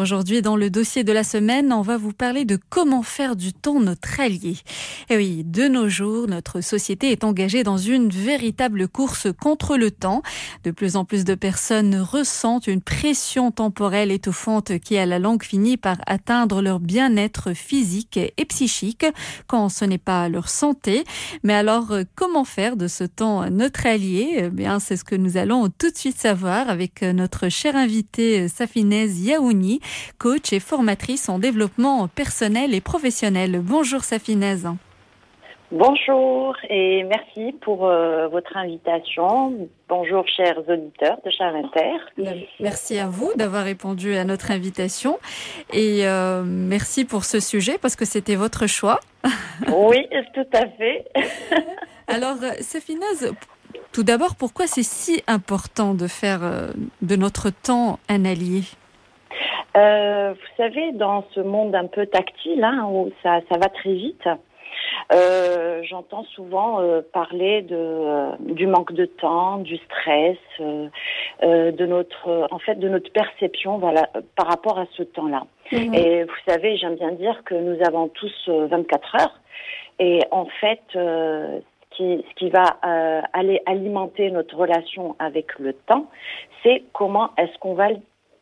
Aujourd'hui, dans le dossier de la semaine, on va vous parler de comment faire du temps notre allié. Et oui, de nos jours, notre société est engagée dans une véritable course contre le temps. De plus en plus de personnes ressentent une pression temporelle étouffante qui, à la longue, finit par atteindre leur bien-être physique et psychique quand ce n'est pas leur santé. Mais alors, comment faire de ce temps notre allié? Eh bien, c'est ce que nous allons tout de suite savoir avec notre cher invité Safinez Yaouni coach et formatrice en développement personnel et professionnel. Bonjour Safinez. Bonjour et merci pour euh, votre invitation. Bonjour chers auditeurs de Charles Inter. Merci à vous d'avoir répondu à notre invitation et euh, merci pour ce sujet parce que c'était votre choix. oui, tout à fait. Alors Safinez, tout d'abord, pourquoi c'est si important de faire euh, de notre temps un allié? Euh, vous savez, dans ce monde un peu tactile, hein, où ça, ça va très vite, euh, j'entends souvent euh, parler de euh, du manque de temps, du stress, de notre, en fait, de notre perception, voilà, par rapport à ce temps-là. Mhm. Et vous savez, j'aime bien dire que nous avons tous 24 heures, et en fait, ce qui, ce qui va aller alimenter notre relation avec le temps, c'est comment est-ce qu'on va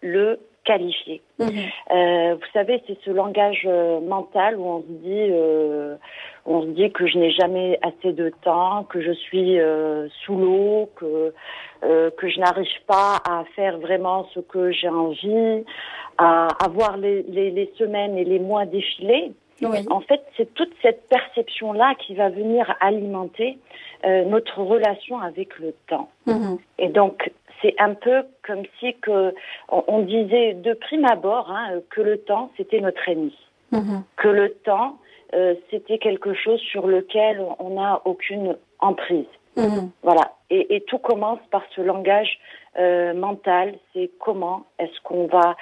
le qualifié. Mhm. Euh, vous savez, c'est ce langage euh, mental où on se dit, euh, on se dit que je n'ai jamais assez de temps, que je suis euh, sous l'eau, que que je n'arrive pas à faire vraiment ce que j'ai envie, à, à voir les, les, les, semaines et les mois défiler. Oui. En fait, c'est toute cette perception-là qui va venir alimenter euh, notre relation avec le temps. Mhm. Et donc, c'est un peu comme si que on, disait de prime abord hein, que le temps c'était notre ennemi, mhm. que le temps euh, c'était quelque chose sur lequel on n'a aucune emprise. Mhm. Voilà. Et, et, tout commence par ce langage euh, mental. C'est comment est-ce qu'on va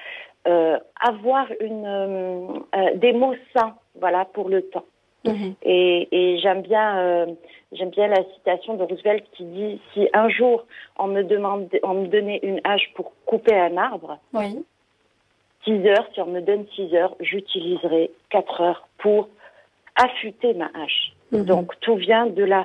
euh, avoir une des mots sains, voilà, pour le temps. Mhm. Et, et j'aime bien, euh, j'aime bien la citation de Roosevelt qui dit si un jour on me demande, on me donnait une hache pour couper un arbre, oui. 6 heures, si on me donne 6 heures, j'utiliserai 4 heures pour affûter ma hache. Mhm. Donc tout vient de la,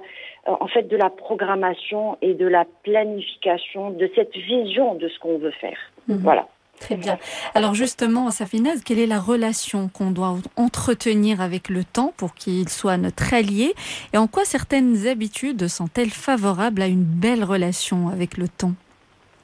euh, en fait, de la programmation et de la planification, de cette vision de ce qu'on veut faire. Mhm. Voilà. Très bien. Alors justement, Safinaz, quelle est la relation qu'on doit entretenir avec le temps pour qu'il soit notre allié Et en quoi certaines habitudes sont-elles favorables à une belle relation avec le temps?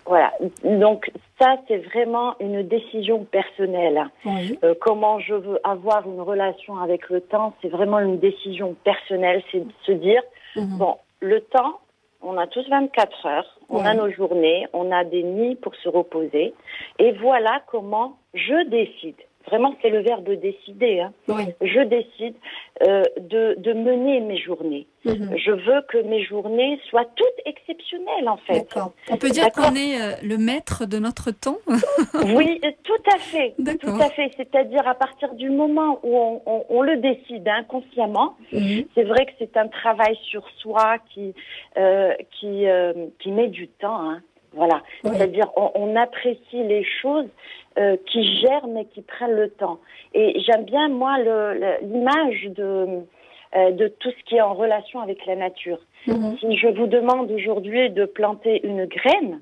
Voilà. Donc ça, c'est vraiment une décision personnelle. Oui. Euh, comment je veux avoir une relation avec le temps, c'est vraiment une décision personnelle. C'est de se dire, mmh. bon, le temps, on a tous 24 heures, on a nos journées, on a des nuits pour se reposer. Et voilà comment je décide. Vraiment, c'est le verbe décider. Hein. Oui. Je décide euh, de, de, mener mes journées. Mm-hmm. Je veux que mes journées soient toutes exceptionnelles, en fait. On peut dire qu'on est euh, le maître de notre temps Oui, tout à fait. Tout à fait. C'est-à-dire à partir du moment où on, on, on le décide inconsciemment, mm-hmm. c'est vrai que c'est un travail sur soi qui, euh, qui, euh, qui met du temps. Hein. Voilà. Oui. C'est-à-dire on, on, apprécie les choses euh, qui germent et qui prennent le temps. Et j'aime bien moi l'image de euh, de tout ce qui est en relation avec la nature. Mm-hmm. Si je vous demande aujourd'hui de planter une graine,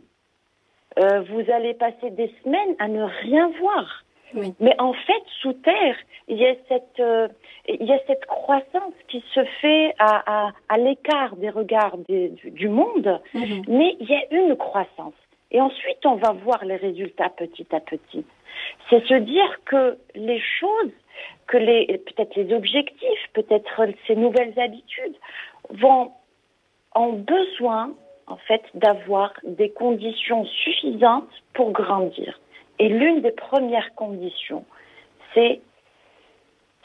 euh, vous allez passer des semaines à ne rien voir. Oui. Mais en fait, sous terre, il y a cette, euh, il y a cette croissance qui se fait à, à, à l'écart des regards des, du, du, monde, mmh. mais il y a une croissance. Et ensuite, on va voir les résultats petit à petit. C'est se dire que les choses, que les, peut-être les objectifs, peut-être ces nouvelles habitudes vont, ont besoin, en fait, d'avoir des conditions suffisantes pour grandir. Et l'une des premières conditions, c'est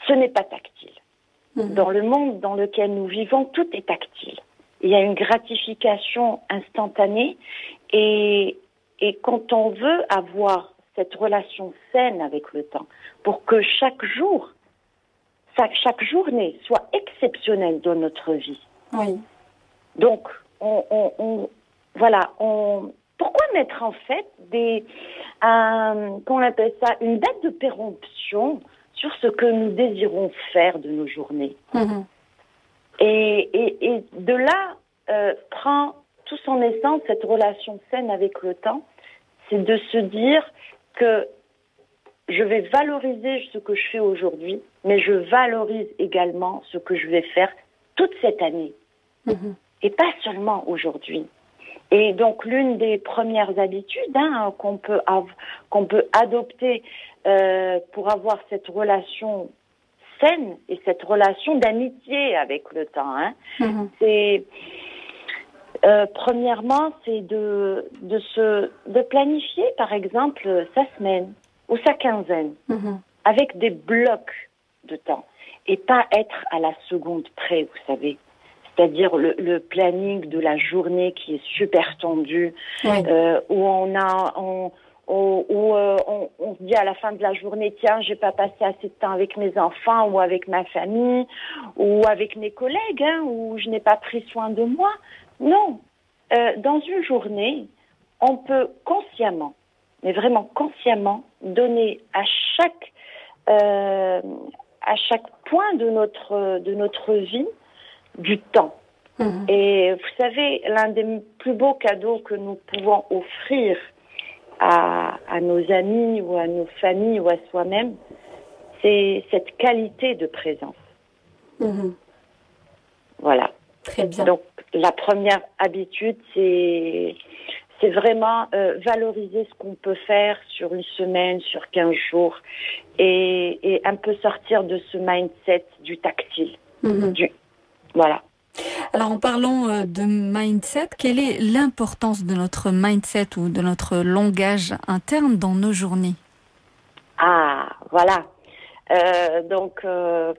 ce n'est pas tactile. Mmh. Dans le monde dans lequel nous vivons, tout est tactile. Il y a une gratification instantanée et, et quand on veut avoir cette relation saine avec le temps, pour que chaque jour, chaque journée soit exceptionnelle dans notre vie. Oui. Donc, on, on, on voilà, on, pourquoi mettre en fait des, qu'on appelle ça, une date de péremption sur ce que nous désirons faire de nos journées. Mm-hmm. Et, et, de là euh, prend tout son essence cette relation saine avec le temps, c'est de se dire que je vais valoriser ce que je fais aujourd'hui, mais je valorise également ce que je vais faire toute cette année. Mm-hmm. Et pas seulement aujourd'hui. Et donc l'une des premières habitudes hein, qu'on peut qu'on peut adopter euh, pour avoir cette relation saine et cette relation d'amitié avec le temps, hein, mm-hmm. c'est euh, premièrement c'est de de se de planifier par exemple sa semaine ou sa quinzaine mm-hmm. avec des blocs de temps et pas être à la seconde près, vous savez c'est-à-dire le, planning de la journée qui est super tendu, euh, où on a, on, où, euh, on, on, se dit à la fin de la journée, tiens, j'ai pas passé assez de temps avec mes enfants ou avec ma famille ou avec mes collègues, hein, ou je n'ai pas pris soin de moi. Non, euh, dans une journée, on peut consciemment, mais vraiment consciemment, donner à chaque euh, à chaque point de notre de notre vie du temps. Mhm. Et vous savez, l'un des plus beaux cadeaux que nous pouvons offrir à, à, nos amis ou à nos familles ou à soi-même, c'est cette qualité de présence. Mhm. Voilà. Très bien. Donc, la première habitude, c'est c'est vraiment euh, valoriser ce qu'on peut faire sur une semaine, sur 15 jours, et, et un peu sortir de ce mindset du tactile. Mhm. Du, voilà. Alors en parlant euh, de mindset, quelle est l'importance de notre mindset ou de notre langage interne dans nos journées? Ah, voilà. Euh, donc euh,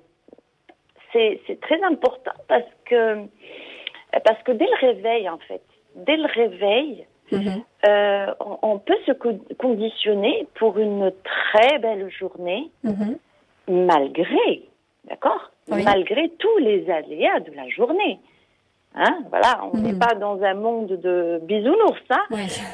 c'est très important parce que parce que dès le réveil en fait, dès le réveil, mhm. on, peut se conditionner pour une très belle journée, mhm. malgré, d'accord? Malgré tous les aléas de la journée. Hein, voilà, on n'est mhm. pas dans un monde de bisounours, hein.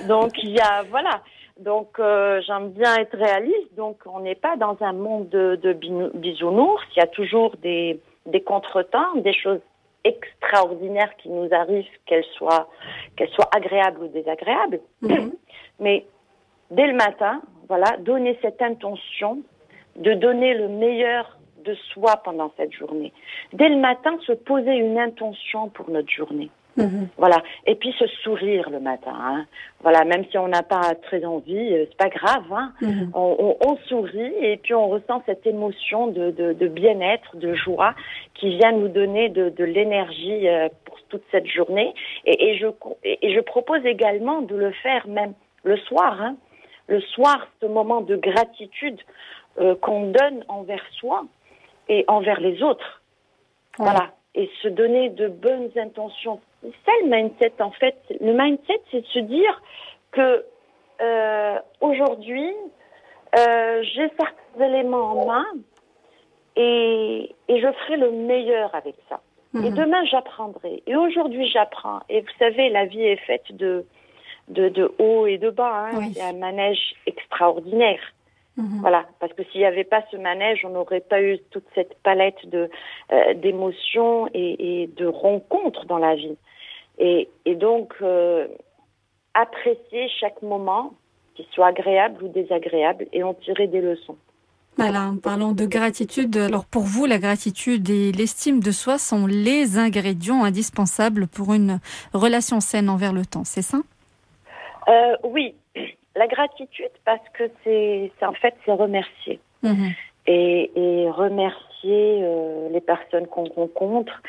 Donc il y a, voilà. Donc euh, j'aime bien être réaliste. Donc on n'est pas dans un monde de, de, bisounours. Il y a toujours des, des contretemps, des choses extraordinaires qui nous arrivent, qu'elles soient qu'elles soient agréables ou désagréables. Mhm. Mais dès le matin, voilà, donner cette intention de donner le meilleur de soi pendant cette journée. Dès le matin, se poser une intention pour notre journée. Mhm. Voilà. Et puis se sourire le matin. Hein. Voilà. Même si on n'a pas très envie, euh, c'est pas grave. Hein. Mhm. on, sourit et puis on ressent cette émotion de, de, bien-être, de joie qui vient nous donner de, de l'énergie euh, pour toute cette journée. Et, et, je, et je propose également de le faire même le soir. Hein. Le soir, ce moment de gratitude euh, qu'on donne envers soi et envers les autres. Voilà. Et se donner de bonnes intentions. C'est ça le mindset en fait. Le mindset, c'est de se dire que euh, aujourd'hui, euh, j'ai certains éléments en main et, et, je ferai le meilleur avec ça. Et mhm. demain, j'apprendrai. Et aujourd'hui, j'apprends. Et vous savez, la vie est faite de, de, de haut et de bas. Hein. C'est un manège extraordinaire. Mhm. Voilà, parce que s'il n'y avait pas ce manège, on n'aurait pas eu toute cette palette de euh, d'émotions et, de rencontres dans la vie. Et, donc euh, apprécier chaque moment, qu'il soit agréable ou désagréable, et en tirer des leçons. Voilà, en parlant de gratitude, alors pour vous, la gratitude et l'estime de soi sont les ingrédients indispensables pour une relation saine envers le temps, c'est ça? Euh, Oui, la gratitude, parce que c'est, en fait, c'est remercier. Mhm. Et, et, remercier euh, les personnes qu'on rencontre,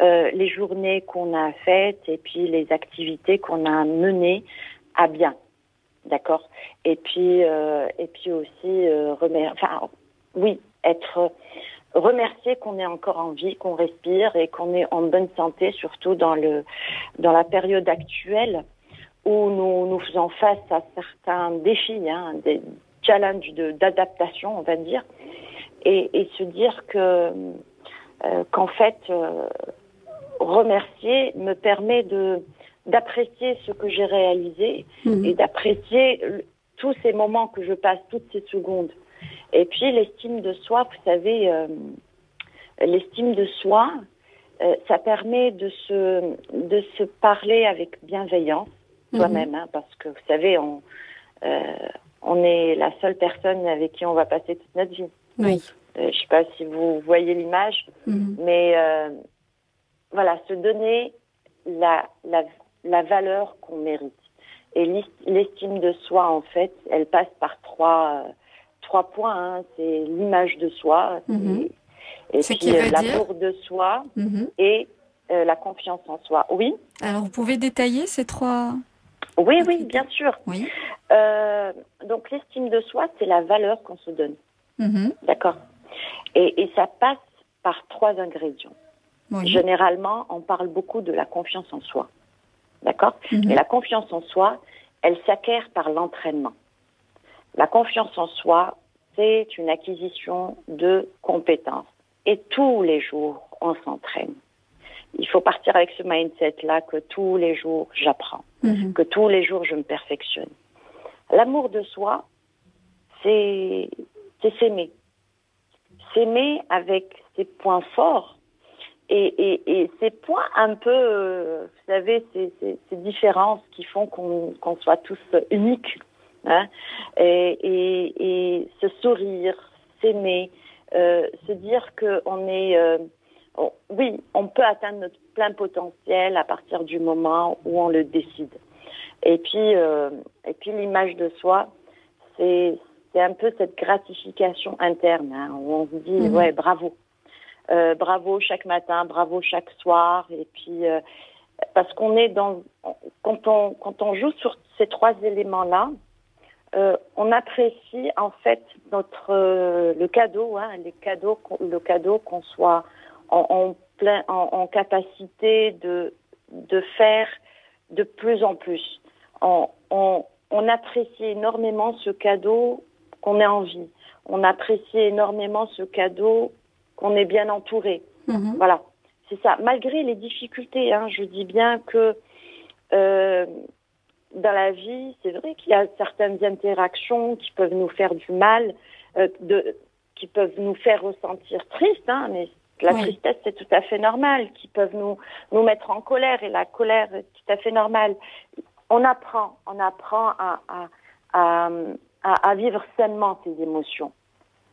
euh, les journées qu'on a faites et puis les activités qu'on a menées à bien. D'accord? Et puis, euh, et puis aussi, remercier, enfin, oui, être remercier qu'on est encore en vie, qu'on respire et qu'on est en bonne santé, surtout dans le dans la période actuelle où nous, nous faisons face à certains défis, hein, des challenges d'adaptation, on va dire, et, et se dire que euh, qu'en fait, euh, remercier me permet de d'apprécier ce que j'ai réalisé Mhm. et d'apprécier tous ces moments que je passe, toutes ces secondes. Et puis l'estime de soi, vous savez, euh, l'estime de soi, ça permet de se, de se parler avec bienveillance. Soi-même, hein, parce que vous savez, on, euh, on est la seule personne avec qui on va passer toute notre vie. Oui. Euh, je sais pas si vous voyez l'image, Mhm. mais euh, voilà, se donner la, la, la valeur qu'on mérite. Et l'est- l'estime de soi, en fait, elle passe par trois, trois points. hein. C'est l'image de soi, Mhm. et Ce puis dire l'amour de soi Mhm. et la confiance en soi. Oui, Alors, vous pouvez détailler ces trois oui, oui, bien sûr. Oui. Euh, donc l'estime de soi, c'est la valeur qu'on se donne. Mhm. D'accord. Et, et ça passe par trois ingrédients. Oui. Généralement, on parle beaucoup de la confiance en soi. D'accord Mhm. Mais la confiance en soi, elle s'acquiert par l'entraînement. La confiance en soi, c'est une acquisition de compétences. Et tous les jours, on s'entraîne. Il faut partir avec ce mindset-là que tous les jours, j'apprends, Mhm. que tous les jours, je me perfectionne. L'amour de soi, c'est s'aimer. S'aimer avec ses points forts et, et, et ces points un peu, euh, vous savez, ces, ces, ces différences qui font qu'on soit tous uniques. Hein, et, et, et se sourire, s'aimer, euh, se dire qu'on est... euh, on- oui, on peut atteindre notre plein potentiel à partir du moment où on le décide. Et puis, euh, et puis l'image de soi, c'est un peu cette gratification interne hein, où on se dit Mhm. ouais bravo, Euh, bravo chaque matin, bravo chaque soir, et puis euh, parce qu'on est dans quand on quand on joue sur ces trois éléments là, euh, on apprécie en fait notre euh, le cadeau, hein, les cadeaux, le cadeau qu'on soit en, en plein en, en capacité de de faire de plus en plus. On, on, on apprécie énormément ce cadeau qu'on ait envie. On apprécie énormément ce cadeau qu'on est bien entouré. Mhm. Voilà, c'est ça. Malgré les difficultés, hein, je dis bien que euh, dans la vie, c'est vrai qu'il y a certaines interactions qui peuvent nous faire du mal, euh, de, qui peuvent nous faire ressentir triste, hein, mais la Oui. tristesse c'est tout à fait normal, qui peuvent nous nous mettre en colère et la colère est tout à fait normale. On apprend, on apprend à à, à, vivre sainement ces émotions.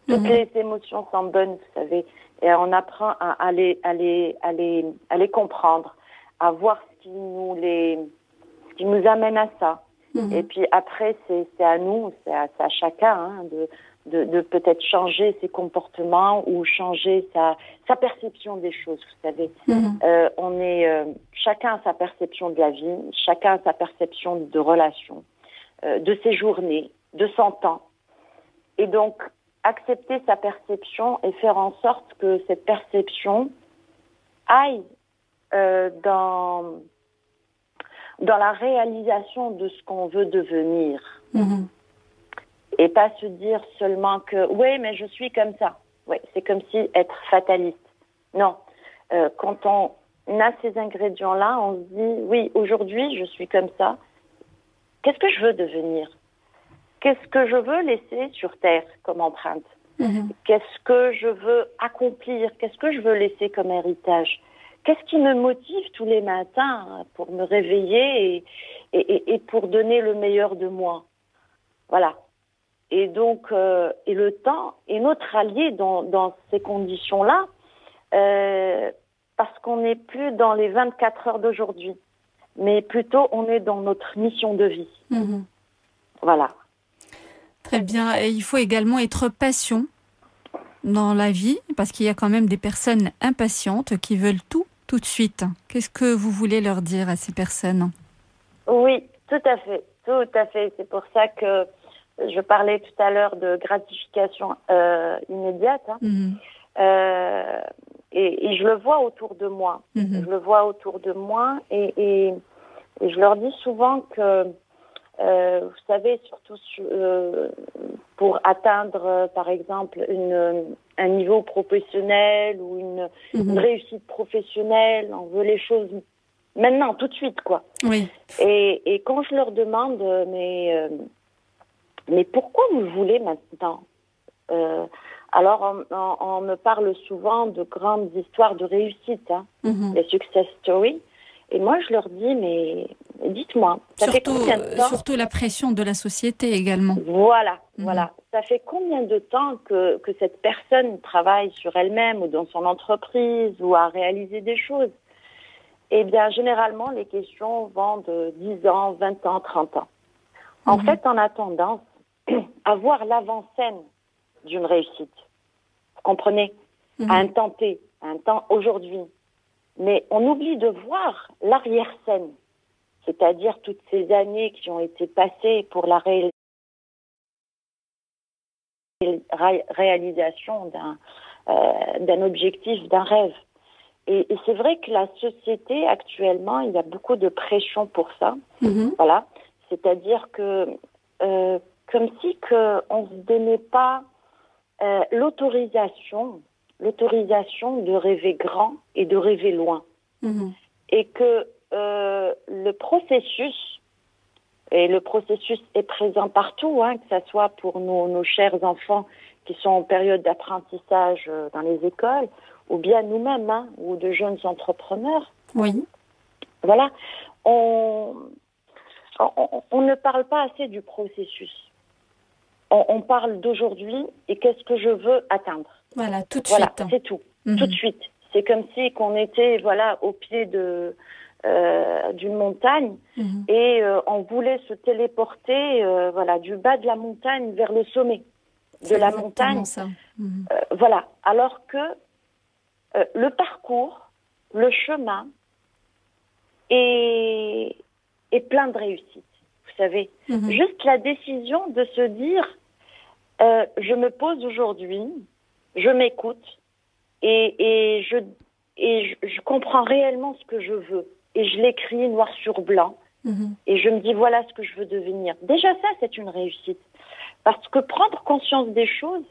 Toutes Mhm. les émotions sont bonnes, vous savez, et on apprend à, les, les, les, à les comprendre, à voir ce qui nous, les, ce qui nous amène à ça. Mhm. Et puis après, c'est à nous, c'est à, c'est à chacun hein, de, de, de peut-être changer ses comportements ou changer sa, sa perception des choses, vous savez. Mhm. Euh, on est euh, chacun a sa perception de la vie, chacun a sa perception de relations, euh, de ses journées, de son temps. Et donc accepter sa perception et faire en sorte que cette perception aille dans dans la réalisation de ce qu'on veut devenir Mhm. Et pas se dire seulement que oui mais je suis comme ça. Ouais, c'est comme si être fataliste. Non, Euh, quand on a ces ingrédients là, on se dit oui aujourd'hui je suis comme ça. Qu'est-ce que je veux devenir? Qu'est-ce que je veux laisser sur terre comme empreinte? Mhm. Qu'est-ce que je veux accomplir? Qu'est-ce que je veux laisser comme héritage? Qu'est-ce qui me motive tous les matins pour me réveiller et, et, et- et pour donner le meilleur de moi? Voilà. Et donc, euh, et le temps est notre allié dans, dans ces conditions-là, euh, parce qu'on n'est plus dans les 24 heures d'aujourd'hui, mais plutôt on est dans notre mission de vie. Mhm. Voilà. Très bien. Et il faut également être patient dans la vie, parce qu'il y a quand même des personnes impatientes qui veulent tout tout de suite. Qu'est-ce que vous voulez leur dire à ces personnes? Oui, tout à fait, tout à fait. C'est pour ça que je parlais tout à l'heure de gratification euh, immédiate. hein. Mhm. Euh, et, et je le vois autour de moi. Mhm. Je le vois autour de moi et, et, et je leur dis souvent que, euh, vous savez, surtout su- pour atteindre, par exemple, une, un niveau professionnel ou une, une Mhm. réussite professionnelle, on veut les choses maintenant, tout de suite, quoi. Oui. Et, quand je leur demande, mais, mais pourquoi vous le voulez maintenant euh, Alors, on, on- on me parle souvent de grandes histoires de réussite, hein, Mhm. les success stories. Et moi, je leur dis, mais dites-moi, ça fait combien de euh, temps surtout la pression de la société également. Voilà, Mhm. voilà. Ça fait combien de temps que, que cette personne travaille sur elle-même ou dans son entreprise ou a réalisé des choses? Eh bien, généralement, les questions vont de 10 ans, 20 ans, 30 ans. En Mhm. fait, on a tendance à voir l'avant-scène d'une réussite. Vous comprenez Mhm. À un temps T, à un temps aujourd'hui. Mais on oublie de voir l'arrière-scène, c'est-à-dire toutes ces années qui ont été passées pour la réalisation ré- réalisation d'un euh, d'un objectif, d'un rêve. Et, et c'est vrai que la société actuellement, il y a beaucoup de pression pour ça. Mhm. Voilà, c'est-à-dire que euh, comme si que on se donnait pas euh, l'autorisation, l'autorisation de rêver grand et de rêver loin, Mhm. et que euh, le processus et le processus est présent partout, hein, que ce soit pour nos, nos chers enfants qui sont en période d'apprentissage euh, dans les écoles, ou bien nous-mêmes, hein, ou de jeunes entrepreneurs. Oui. Voilà, on, on, on ne parle pas assez du processus. On, on parle d'aujourd'hui et qu'est-ce que je veux atteindre. Voilà, tout de Voilà, suite. c'est tout, Mhm. tout de suite. C'est comme si qu'on était voilà au pied de euh, d'une montagne Mhm. et euh, on voulait se téléporter euh, voilà du bas de la montagne vers le sommet de la montagne. ça. Mhm. Voilà. Alors que le parcours, le chemin est, est plein de réussite. Vous savez, Mhm. juste la décision de se dire euh, je me pose aujourd'hui, je m'écoute et, et, je, et je, je comprends réellement ce que je veux. Et je l'écris noir sur blanc Mhm. et je me dis voilà ce que je veux devenir. Déjà ça, c'est une réussite. Parce que prendre conscience des choses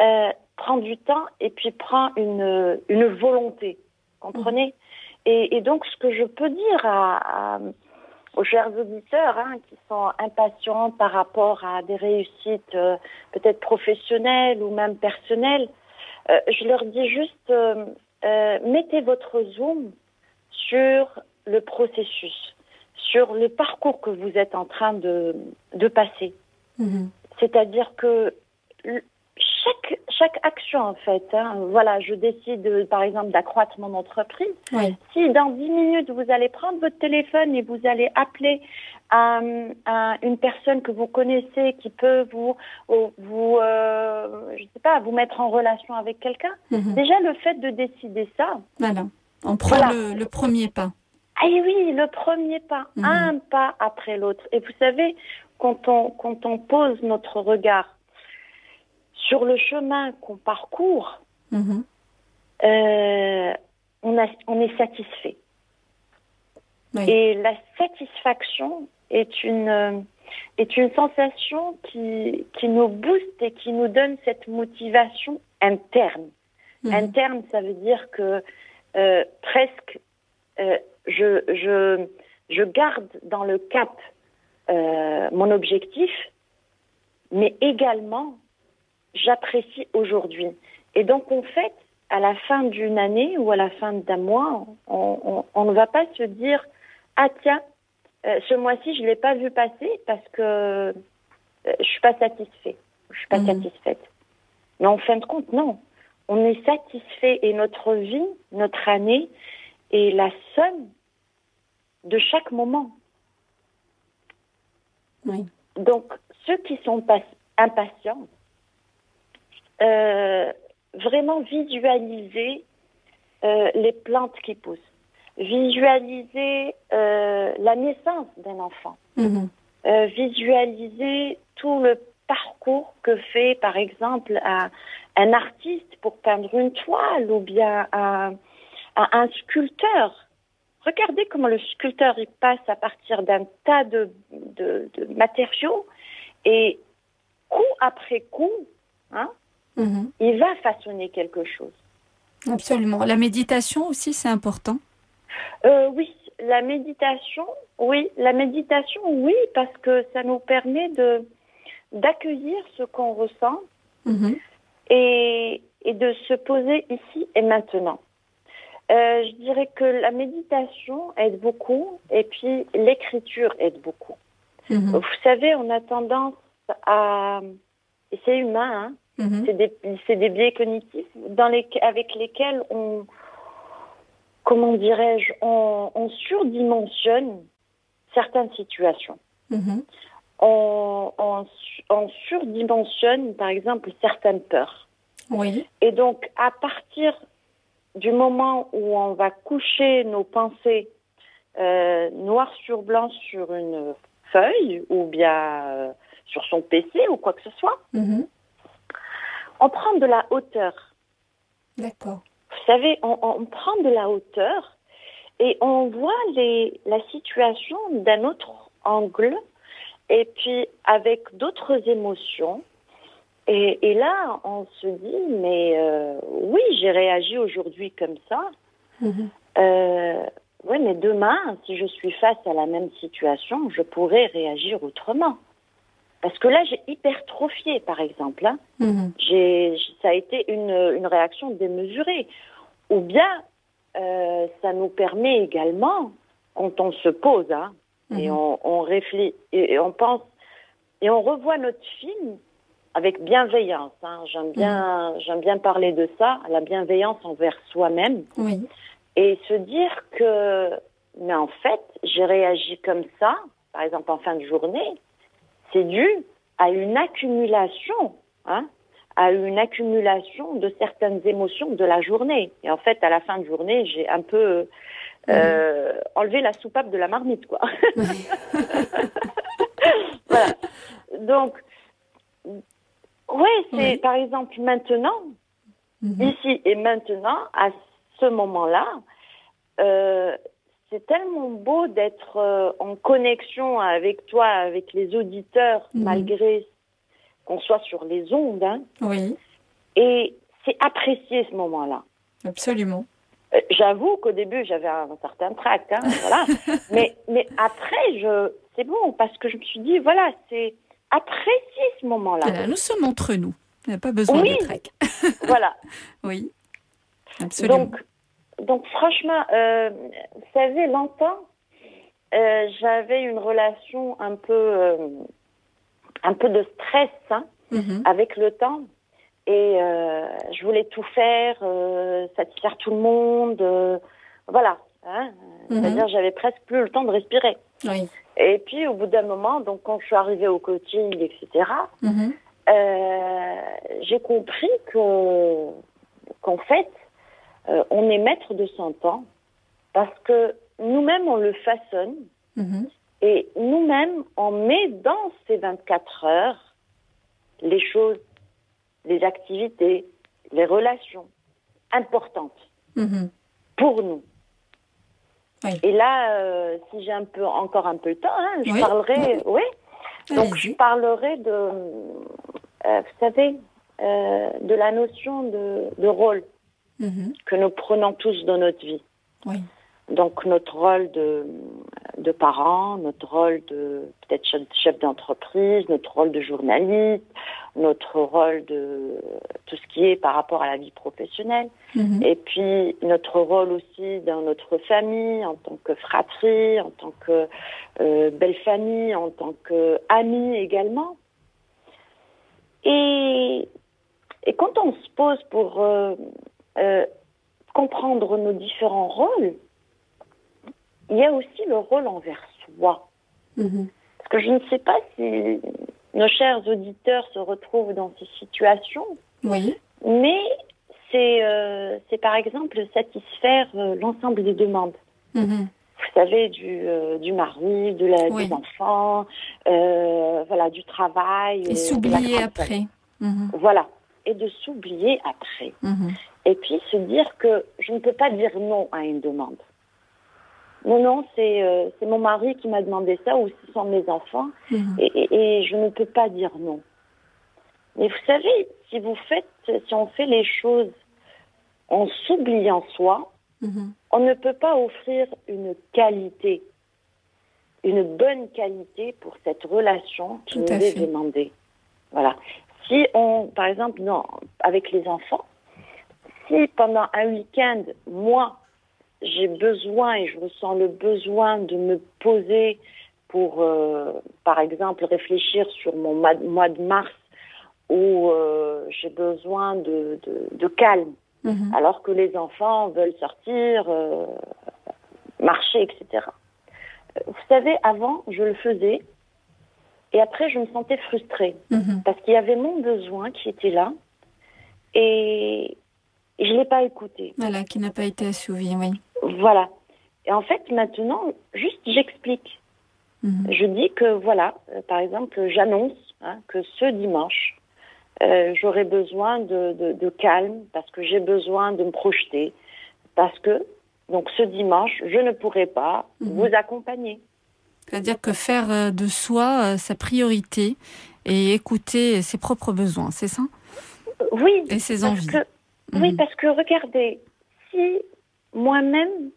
euh, prend du temps et puis prend une, une volonté. Comprenez? Et, et donc ce que je peux dire à, à- aux chers auditeurs hein, qui sont impatients par rapport à des réussites euh, peut-être professionnelles ou même personnelles, euh, je leur dis juste euh, mettez votre zoom sur le processus, sur le parcours que vous êtes en train de, de passer. Mhm. C'est-à-dire que chaque, chaque action, en fait, hein, voilà, je décide, euh, par exemple, d'accroître mon entreprise. Oui. Si dans 10 minutes, vous allez prendre votre téléphone et vous allez appeler euh, à une personne que vous connaissez qui peut vous, ou- vous euh, je sais pas, vous mettre en relation avec quelqu'un, Mhm. déjà le fait de décider ça, Voilà. On prend Voilà. le, le premier pas. ah oui, le premier pas, Mhm. un pas après l'autre. Et vous savez, quand on, quand on pose notre regard sur le chemin qu'on parcourt, Mhm. euh, on, a, on est satisfait. Oui. Et la satisfaction est une, euh, est une sensation qui, qui nous booste et qui nous donne cette motivation interne. Mhm. Interne, ça veut dire que euh, presque euh, je, je, je garde dans le cap euh, mon objectif, mais également j'apprécie aujourd'hui. Et donc en fait, à la fin d'une année ou à la fin d'un mois, on, on- on ne va pas se dire ah tiens, euh, ce mois-ci je l'ai pas vu passer parce que euh, je suis pas satisfait, je suis pas Mhm. satisfaite. Mais en fin de compte, non. On est satisfait et notre vie, notre année est la somme de chaque moment. Oui. Donc, ceux qui sont impatients, vraiment visualiser euh, les plantes qui poussent, visualiser euh, la naissance d'un enfant, Mhm. euh, visualiser tout le parcours que fait, par exemple, un, un artiste pour peindre une toile ou bien un, un, un sculpteur. Regardez comment le sculpteur il passe à partir d'un tas de, de, de matériaux et coup après coup, hein, Mhm. il va façonner quelque chose. Absolument. La méditation aussi, c'est important. Euh, oui, la méditation, oui, la méditation, oui, parce que ça nous permet de d'accueillir ce qu'on ressent Mhm. et, et de se poser ici et maintenant. Euh, je dirais que la méditation aide beaucoup et puis l'écriture aide beaucoup. Mhm. Vous savez, on a tendance à... Et c'est humain, hein, Mhm. c'est des, des biais cognitifs dans les, avec lesquels on... Comment dirais-je on, on surdimensionne certaines situations. Mhm. On, on, su- on surdimensionne, par exemple, certaines peurs. Oui. Et donc, à partir du moment où on va coucher nos pensées euh, noir sur blanc sur une feuille ou bien euh, sur son PC ou quoi que ce soit, Mhm. On prend de la hauteur. D'accord. Vous savez, on, on prend de la hauteur et on voit les, la situation d'un autre angle et puis avec d'autres émotions. Et, et là, on se dit, mais euh, oui, j'ai réagi aujourd'hui comme ça. Mhm. Euh, oui, mais demain, si je suis face à la même situation, je pourrais réagir autrement. Parce que là, j'ai hypertrophié, par exemple. hein. Mhm. J'ai, ça a été une, une réaction démesurée. Ou bien, euh, ça nous permet également, quand on se pose, hein, et Mhm. on, on réfléchit, et, et on pense, et on revoit notre film avec bienveillance. hein. J'aime bien, j'aime bien parler de ça, la bienveillance envers soi-même, Oui. et se dire que, mais en fait, j'ai réagi comme ça, par exemple en fin de journée, c'est dû à une accumulation, hein, à une accumulation de certaines émotions de la journée. Et en fait, à la fin de journée, j'ai un peu euh, enlevé la soupape de la marmite, quoi. voilà. Donc, ouais, c'est Oui. par exemple maintenant, Mhm. ici et maintenant, à ce moment-là, euh, c'est tellement beau d'être euh, en connexion avec toi, avec les auditeurs, Mhm. malgré qu'on soit sur les ondes. hein. Oui, et c'est apprécier ce moment-là. absolument. Euh, J'avoue qu'au début, j'avais un certain trac, hein, voilà. mais, mais après, je, c'est bon, parce que je me suis dit, voilà, c'est apprécier ce moment-là. Voilà, nous sommes entre nous. Il n'y a pas besoin Oui. de trac. voilà. Oui, absolument. Donc, donc franchement, euh, vous savez, longtemps, euh, j'avais une relation un peu, euh, un peu de stress hein, Mhm. avec le temps. Et je voulais tout faire, satisfaire tout le monde. voilà. Hein, Mhm. C'est-à-dire, j'avais presque plus le temps de respirer. Oui. Et puis, au bout d'un moment, donc quand je suis arrivée au coaching, etc., Mhm. j'ai compris que qu'en fait, euh, on est maître de son temps parce que nous-mêmes on le façonne Mhm. et nous-mêmes on met dans ces 24 heures les choses, les activités, les relations importantes Mhm. pour nous. Oui. Et là, euh, si j'ai un peu encore un peu le temps, hein, je Oui. parlerai, oui. Donc je parlerai de, euh, vous savez, euh, de la notion de, de rôle Mhm. que nous prenons tous dans notre vie. Oui. Donc notre rôle de, de parent, notre rôle de peut-être chef, chef d'entreprise, notre rôle de journaliste, notre rôle de tout ce qui est par rapport à la vie professionnelle, Mhm. et puis notre rôle aussi dans notre famille, en tant que fratrie, en tant que euh, belle famille, en tant que amie également. Et, et quand on se pose pour euh, euh, comprendre nos différents rôles, il y a aussi le rôle envers soi. Mhm. Parce que je ne sais pas si nos chers auditeurs se retrouvent dans ces situations, Oui. mais c'est euh, par exemple satisfaire euh, l'ensemble des demandes. Mhm. Vous savez, du, euh, du mari, de la, Oui. des enfants, voilà, du travail. Et s'oublier après. Mhm. Voilà. Et de s'oublier après. Et puis se dire que je ne peux pas dire non à une demande. Non, non, c'est euh, mon mari qui m'a demandé ça ou ce sont mes enfants Mhm. et, et- et je ne peux pas dire non. Mais vous savez, si vous faites, si on fait les choses en s'oubliant soi, mhm. on ne peut pas offrir une qualité, une bonne qualité pour cette relation qui nous est demandée. Voilà. Si on, par exemple, non, avec les enfants, si pendant un week-end, moi, j'ai besoin et je ressens le besoin de me poser pour, euh, par exemple, réfléchir sur mon mois de mars où euh, j'ai besoin de, de, calme, mhm. alors que les enfants veulent sortir, euh, marcher, etc. Vous savez, avant, je le faisais, et après, je me sentais frustrée, mhm. parce qu'il y avait mon besoin qui était là, et, je ne l'ai pas écouté. Voilà, qui n'a pas été assouvi, oui. Voilà. Et en fait, maintenant, juste j'explique. Mhm. Je dis que, voilà, euh, par exemple, j'annonce hein, que ce dimanche, euh, j'aurai besoin de, de, calme parce que j'ai besoin de me projeter. Parce que, donc ce dimanche, je ne pourrai pas mhm. vous accompagner. C'est-à-dire que faire euh, de soi sa priorité et écouter ses propres besoins, c'est ça? Oui. Et ses envies. Oui, mhm. parce que regardez, si moi-même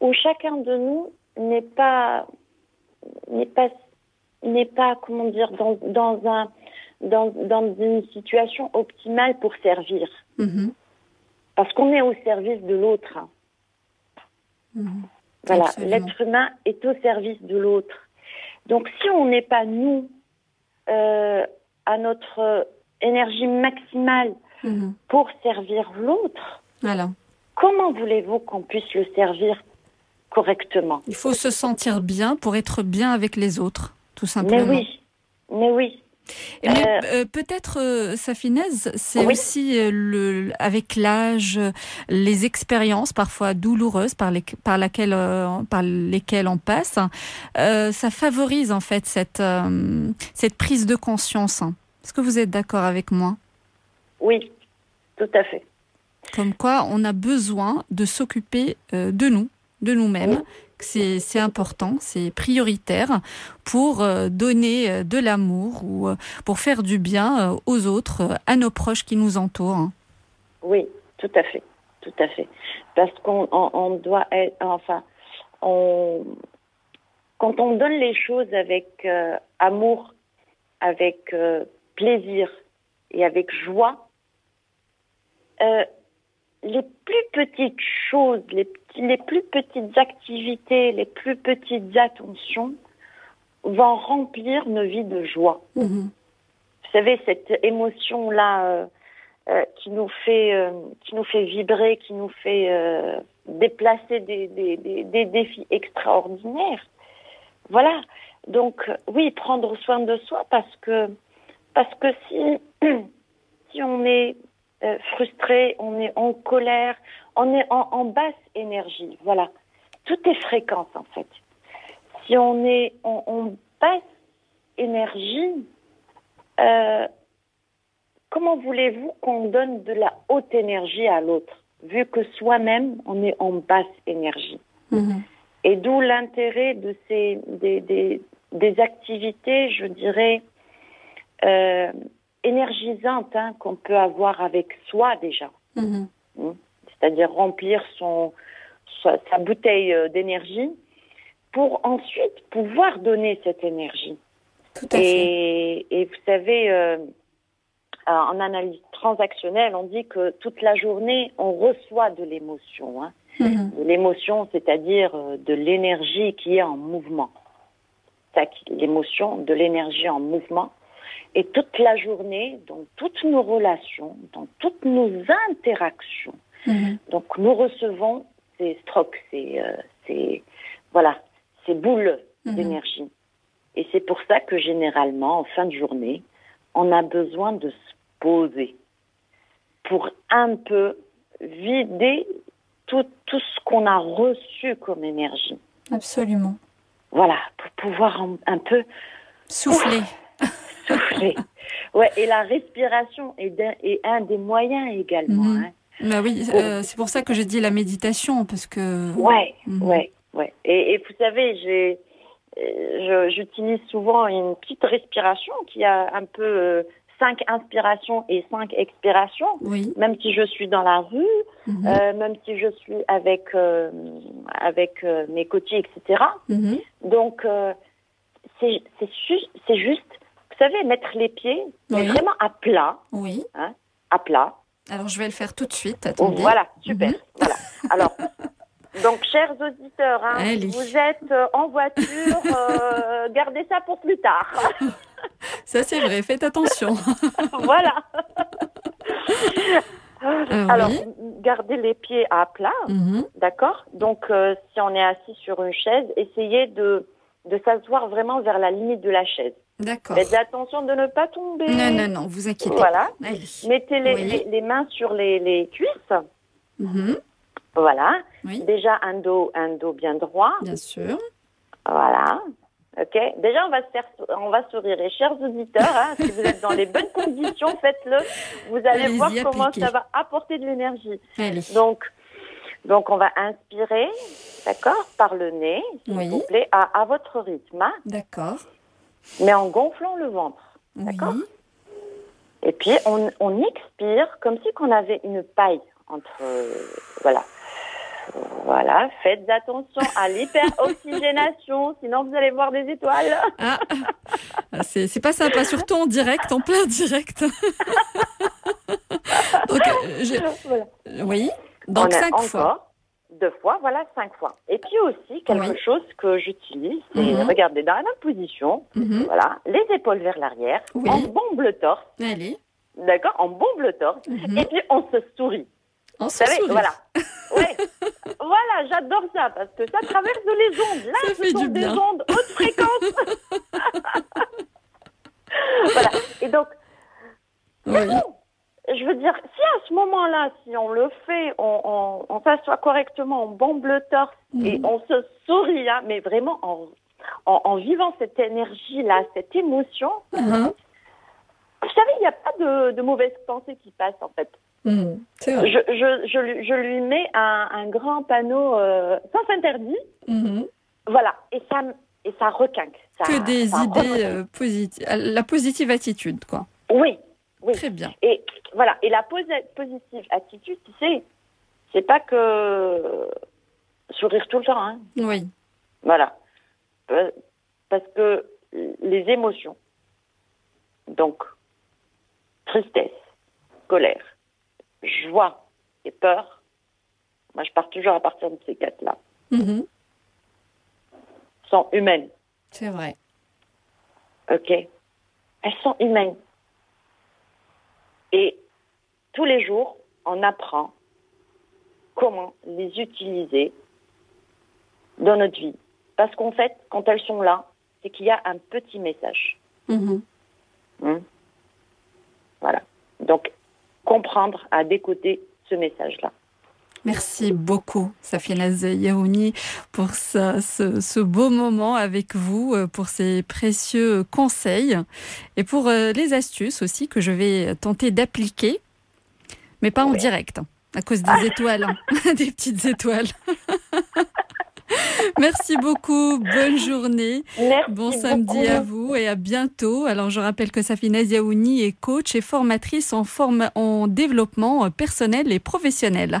ou chacun de nous n'est pas n'est pas n'est pas comment dire dans, dans un dans, dans une situation optimale pour servir. Mhm. Parce qu'on est au service de l'autre. Mhm. Voilà, l'être humain est au service de l'autre. Donc si on n'est pas nous euh, à notre énergie maximale mhm. pour servir l'autre, comment voulez-vous qu'on puisse le servir correctement? Il faut se sentir bien pour être bien avec les autres, tout simplement. Mais oui, mais oui. Mais euh, euh, peut-être, euh, sa finesse, c'est aussi le, avec l'âge, les expériences parfois douloureuses par, les, par, laquelle, par lesquelles on passe, ça favorise en fait cette, cette prise de conscience. Est-ce que vous êtes d'accord avec moi? Oui, tout à fait. Comme quoi, on a besoin de s'occuper de nous, de nous-mêmes, c'est important, c'est prioritaire pour euh, donner euh, de l'amour ou euh, pour faire du bien aux autres, à nos proches qui nous entourent. Oui, tout à fait, tout à fait. Parce qu'on doit être, enfin, on, quand on donne les choses avec amour, avec plaisir et avec joie, les plus petites choses, les, les plus petites activités, les plus petites attentions vont remplir nos vies de joie. Mhm. Vous savez, cette émotion-là euh, euh, qui nous fait euh, qui nous fait vibrer, qui nous fait déplacer des, des, des, des, défis extraordinaires. Voilà. Donc oui, prendre soin de soi parce que parce que si si on est euh, frustré, on est en colère, on est en, basse énergie. Voilà. Tout est fréquence en fait. Si on est en, basse énergie, euh, comment voulez-vous qu'on donne de la haute énergie à l'autre, vu que soi-même on est en basse énergie? Mhm. Et d'où l'intérêt de ces des, des, des, activités, je dirais, euh, énergisante hein, qu'on peut avoir avec soi déjà. Mhm. Hein, c'est-à-dire remplir son, sa, bouteille euh, d'énergie pour ensuite pouvoir donner cette énergie. Tout à et, et, vous savez, euh, en analyse transactionnelle, on dit que toute la journée, on reçoit de l'émotion. Hein. Mhm. De l'émotion, c'est-à-dire euh, de l'énergie qui est en mouvement. L'émotion, de l'énergie en mouvement. Et toute la journée, dans toutes nos relations, dans toutes nos interactions, mhm. donc nous recevons ces strokes, ces, euh, voilà, ces boules mhm. d'énergie. Et c'est pour ça que généralement, en fin de journée, on a besoin de se poser pour un peu vider tout, tout ce qu'on a reçu comme énergie. Absolument. Voilà, pour pouvoir un, peu souffler. Ouais, et la respiration est, un, des moyens également. Mhm. Hein. Bah oui, euh, c'est pour ça que j'ai dit la méditation, parce que. Ouais, mhm. ouais, ouais. Et, vous savez, j'ai, euh, j'utilise souvent une petite respiration qui a un peu euh, cinq inspirations et cinq expirations. Oui. Même si je suis dans la rue, Mhm. euh, même si je suis avec euh, avec euh, mes côtiers, etc. Donc c'est c'est ju- c'est juste, savez, mettre les pieds mais Oui. vraiment à plat, Oui. à plat. Alors, je vais le faire tout de suite. Oh, Attendez. voilà, super. Mhm. Voilà. Alors, donc, chers auditeurs, hein, vous êtes euh, en voiture, euh, gardez ça pour plus tard. Ça, c'est vrai. Faites attention. voilà. Alors, Alors, oui. gardez les pieds à plat, Mhm. d'accord Donc, euh, si on est assis sur une chaise, essayez de, de s'asseoir vraiment vers la limite de la chaise. D'accord. Faites attention de ne pas tomber. Non, non, non, vous inquiétez Voilà. Allez. Mettez les, Oui. les, les mains sur les, les cuisses. Mhm. Voilà. Oui, Déjà un dos, un dos bien droit. bien sûr. Voilà. Ok. Déjà, on va se faire, on va sourire. Et chers auditeurs, hein, si vous êtes dans les bonnes conditions, faites-le. Vous allez Allez-y, voir comment appliquez. ça va apporter de l'énergie. Allez. Donc, donc, on va inspirer, d'accord, par le nez, s'il Oui. vous plaît, à, à votre rythme, hein, D'accord. mais en gonflant le ventre. D'accord. Et puis, on, on expire comme si qu'on avait une paille entre, euh, voilà. Voilà, faites attention à l'hyperoxygénation, sinon vous allez voir des étoiles. Ah, Ah, c'est c'est pas sympa, surtout en direct, en plein direct. Donc, euh, je- Voilà. oui, donc On a cinq encore fois. deux fois, voilà, cinq fois. Et puis aussi, quelque Oui. chose que j'utilise, c'est, Mhm. regardez, dans la même position, Mhm. voilà, les épaules vers l'arrière, Oui. on bombe le torse, Allez. d'accord On bombe le torse, Mhm. et puis on se sourit. On se savez, sourit. voilà. Ouais. voilà, j'adore ça, parce que ça traverse les ondes. Là, Ça ce fait sont du des bien. ondes haute fréquence. voilà. Et donc, Oui. Je veux dire, si à ce moment-là, si on le fait, on, on, on s'assoit correctement, on bombe le torse et Mhm. on se sourit, hein, mais vraiment en, en, en vivant cette énergie-là, cette émotion, Mhm. vous savez, il n'y a pas de, de mauvaises pensées qui passent, en fait. Vrai. Je, je, je, lui, je lui mets un, un grand panneau euh, sans interdit, Mhm. voilà, et ça, et ça requinque. Ça, Que des idées euh, positives. La positive attitude, quoi. Oui, oui. Très bien. Et voilà. Et la posi- positive attitude, tu sais, c'est pas que sourire tout le temps, hein. Oui. Voilà. Euh, Parce que les émotions, donc tristesse, colère, joie et peur, moi je pars toujours à partir de ces quatre-là, Mhm. sont humaines, C'est vrai. ok Elles sont humaines. Et tous les jours, on apprend comment les utiliser dans notre vie. Parce qu'en fait, quand elles sont là, c'est qu'il y a un petit message. Mhm. Hein? Voilà. Donc, comprendre à décoder ce message-là. Merci beaucoup, Safina Yaouni, pour ça, ce, ce beau moment avec vous, euh, pour ces précieux conseils et pour euh, les astuces aussi que je vais tenter d'appliquer, mais pas en Oui. direct, à cause des étoiles, hein, des petites étoiles. Merci beaucoup, bonne journée. Merci Bon samedi beaucoup. à vous et à bientôt. Alors je rappelle que Safina Ziaouni est coach et formatrice en, forme, en développement personnel et professionnel.